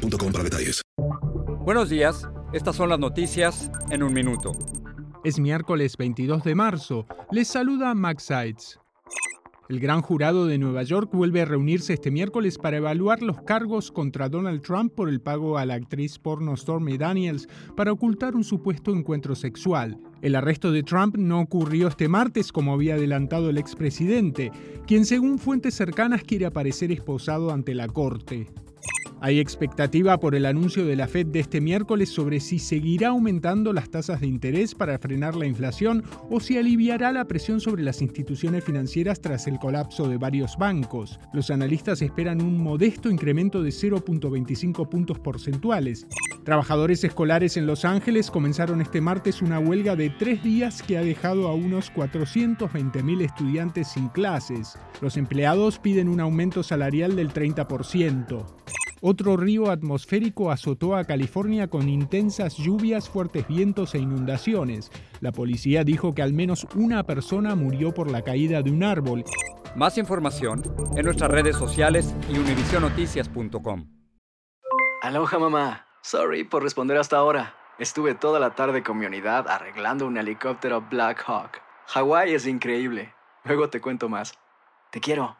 para detalles. Buenos días, estas son las noticias en un minuto. Es miércoles 22 de marzo. Les saluda Max Sides. El gran jurado de Nueva York vuelve a reunirse este miércoles para evaluar los cargos contra Donald Trump por el pago a la actriz porno Stormy Daniels para ocultar un supuesto encuentro sexual. El arresto de Trump no ocurrió este martes como había adelantado el expresidente, quien según fuentes cercanas quiere aparecer esposado ante la corte. Hay expectativa por el anuncio de la Fed de este miércoles sobre si seguirá aumentando las tasas de interés para frenar la inflación o si aliviará la presión sobre las instituciones financieras tras el colapso de varios bancos. Los analistas esperan un modesto incremento de 0.25 puntos porcentuales. Trabajadores escolares en Los Ángeles comenzaron este martes una huelga de tres días que ha dejado a unos 420.000 estudiantes sin clases. Los empleados piden un aumento salarial del 30%. Otro río atmosférico azotó a California con intensas lluvias, fuertes vientos e inundaciones. La policía dijo que al menos una persona murió por la caída de un árbol. Más información en nuestras redes sociales y univisionoticias.com. Aloha mamá. Sorry por responder hasta ahora. Estuve toda la tarde con mi unidad arreglando un helicóptero Black Hawk. Hawái es increíble. Luego te cuento más. Te quiero.